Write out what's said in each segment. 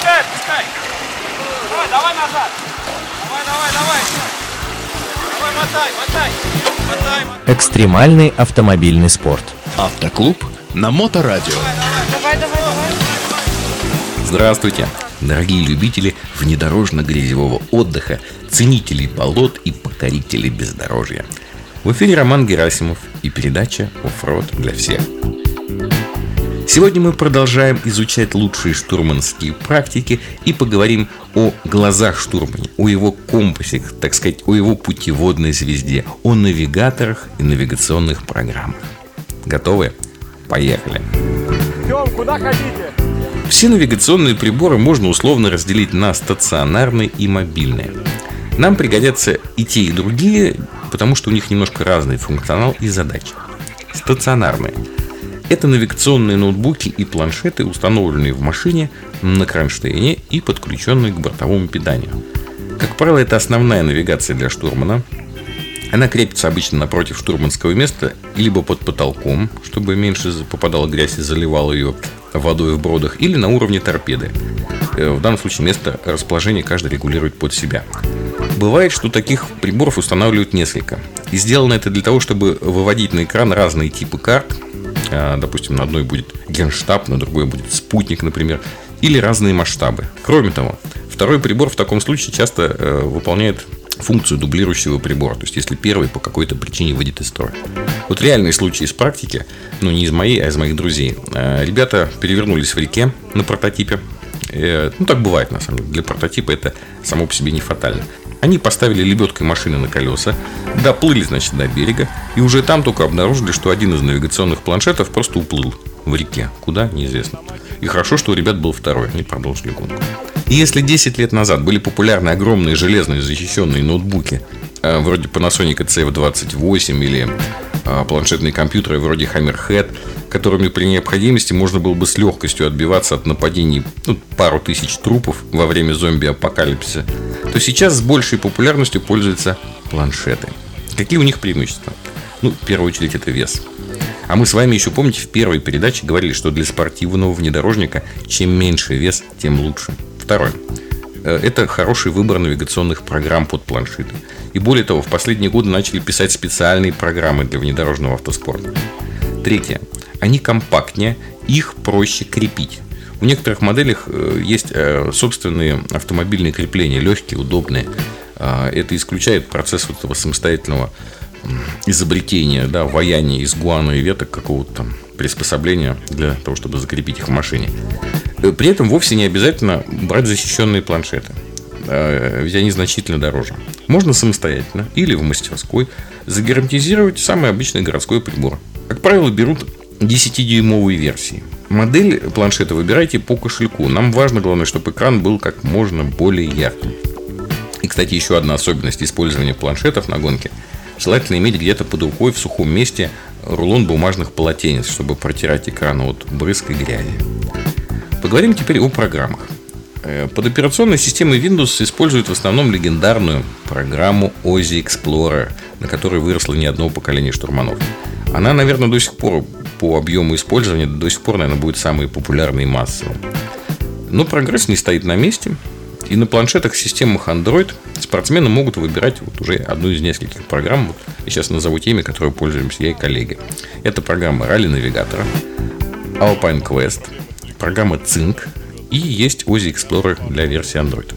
отпускай, отпускай. Давай, давай назад. Давай, давай, давай. Давай, мотай, мотай. Мотай, мотай. Экстремальный автомобильный спорт. Автоклуб на Моторадио. Давай, давай, давай. Здравствуйте, дорогие любители внедорожно-грязевого отдыха, ценители болот и покорители бездорожья. В эфире Роман Герасимов и передача «Оффроуд для всех». Сегодня мы продолжаем изучать лучшие штурманские практики и поговорим о глазах штурмана, о его компасе, так сказать, о его путеводной звезде, о навигаторах и навигационных программах. Готовы? Поехали! Идем, куда хотите? Все навигационные приборы можно условно разделить на стационарные и мобильные. Нам пригодятся и те, и другие, потому что у них немножко разный функционал и задачи. Стационарные. Это навигационные ноутбуки и планшеты, установленные в машине на кронштейне и подключенные к бортовому питанию. Как правило, это основная навигация для штурмана. Она крепится обычно напротив штурманского места, либо под потолком, чтобы меньше попадала грязь и заливала ее водой в бродах, или на уровне торпеды. Э, В данном случае место расположения каждый регулирует под себя. Бывает, что таких приборов устанавливают несколько. И сделано это для того, чтобы выводить на экран разные типы карт. А, Допустим, на одной будет генштаб, на другой будет спутник, например. Или разные масштабы. Кроме того, второй прибор в таком случае часто э, выполняет функцию дублирующего прибора. То есть, если первый по какой-то причине выйдет из строя. Вот реальный случай из практики, ну не из моей, а из моих друзей. Э, Ребята перевернулись в реке на прототипе. Э, Ну, так бывает, на самом деле. Для прототипа это само по себе не фатально. Они поставили лебедкой машины на колеса, доплыли, значит, до берега, и уже там только обнаружили, что один из навигационных планшетов просто уплыл в реке. Куда? Неизвестно. И хорошо, что у ребят был второй, они продолжили гонку. И если 10 лет назад были популярны огромные железные защищенные ноутбуки, э, вроде Panasonic CF28 или планшетные компьютеры вроде Hammerhead, которыми при необходимости можно было бы с легкостью отбиваться от нападений ну, пару тысяч трупов во время зомби-апокалипсиса, то сейчас с большей популярностью пользуются планшеты. Какие у них преимущества? Ну, в первую очередь, это вес. А мы с вами еще, помните, в первой передаче говорили, что для спортивного внедорожника чем меньше вес, тем лучше. Второе. Э, Это хороший выбор навигационных программ под планшеты. И более того, в последние годы начали писать специальные программы для внедорожного автоспорта. Третье. Они компактнее, их проще крепить. В некоторых моделях э, есть э, собственные автомобильные крепления, легкие, удобные. Это исключает процесс вот этого самостоятельного изобретения, да, ваяния из гуана и веток какого-то там приспособления для того, чтобы закрепить их в машине. Э, При этом вовсе не обязательно брать защищенные планшеты. Э, Ведь они значительно дороже. Можно самостоятельно или в мастерской загерметизировать самый обычный городской прибор. Как правило, берут 10-дюймовые версии. Модель планшета выбирайте по кошельку. Нам важно, главное, чтобы экран был как можно более ярким. И, кстати, еще одна особенность использования планшетов на гонке. Желательно иметь где-то под рукой в сухом месте рулон бумажных полотенец, чтобы протирать экран от брызг и грязи. Поговорим теперь о программах. Э, Под операционной системой Windows используют в основном легендарную программу Ozzy Explorer, на которой выросло не одно поколение штурманов. Она, наверное, до сих пор по объему использования до сих пор, наверное, будет самой популярной и массовой. Но прогресс не стоит на месте. И на планшетах системах Android спортсмены могут выбирать вот уже одну из нескольких программ. Вот я сейчас назову теми, которые пользуемся я и коллеги. Это программа Rally Навигатора, Alpine Quest, программа Sync и есть Ozzy Explorer для версии Android.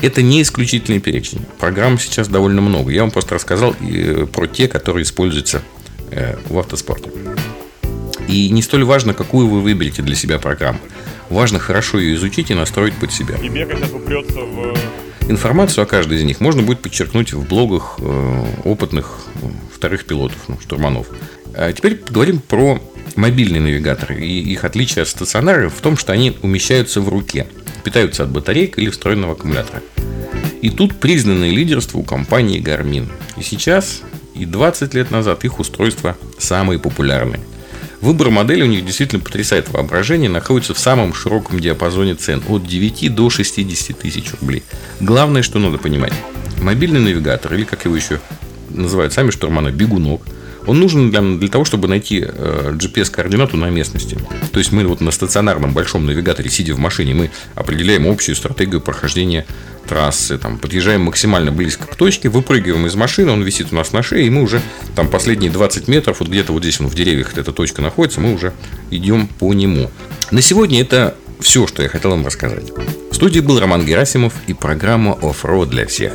Это не исключительный перечень. Программ сейчас довольно много. Я вам просто рассказал э, про те, которые используются э, в автоспорте. И не столь важно, какую вы выберете для себя программу. Важно хорошо ее изучить и настроить под себя. И Бека сейчас упрется в... Информацию о каждой из них можно будет подчеркнуть в блогах э, опытных э, вторых пилотов, ну, штурманов. А теперь поговорим про мобильные навигаторы и их отличие от стационаров в том, что они умещаются в руке, питаются от батареек или встроенного аккумулятора. И тут признанное лидерство у компании Garmin. И сейчас, и 20 лет назад их устройства самые популярные. Выбор модели у них действительно потрясает воображение, находится в самом широком диапазоне цен, от 9 до 60 тысяч рублей. Главное, что надо понимать. Мобильный навигатор, или как его еще называют сами штурманы, бегунок, Он нужен для, для того, чтобы найти э, GPS-координату на местности. То есть мы вот на стационарном большом навигаторе, сидя в машине, мы определяем общую стратегию прохождения трассы, там, подъезжаем максимально близко к точке, выпрыгиваем из машины, он висит у нас на шее, и мы уже там последние 20 метров, вот где-то вот здесь вот в деревьях эта точка находится, мы уже идем по нему. На сегодня это все, что я хотел вам рассказать. В студии был Роман Герасимов и программа «Оффроуд для всех».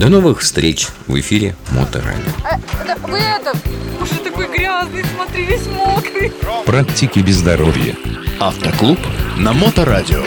До новых встреч в эфире Моторадио. А, да, вы это, уже такой грязный, смотри, весь мокрый. Практики без здоровья. Автоклуб на Моторадио.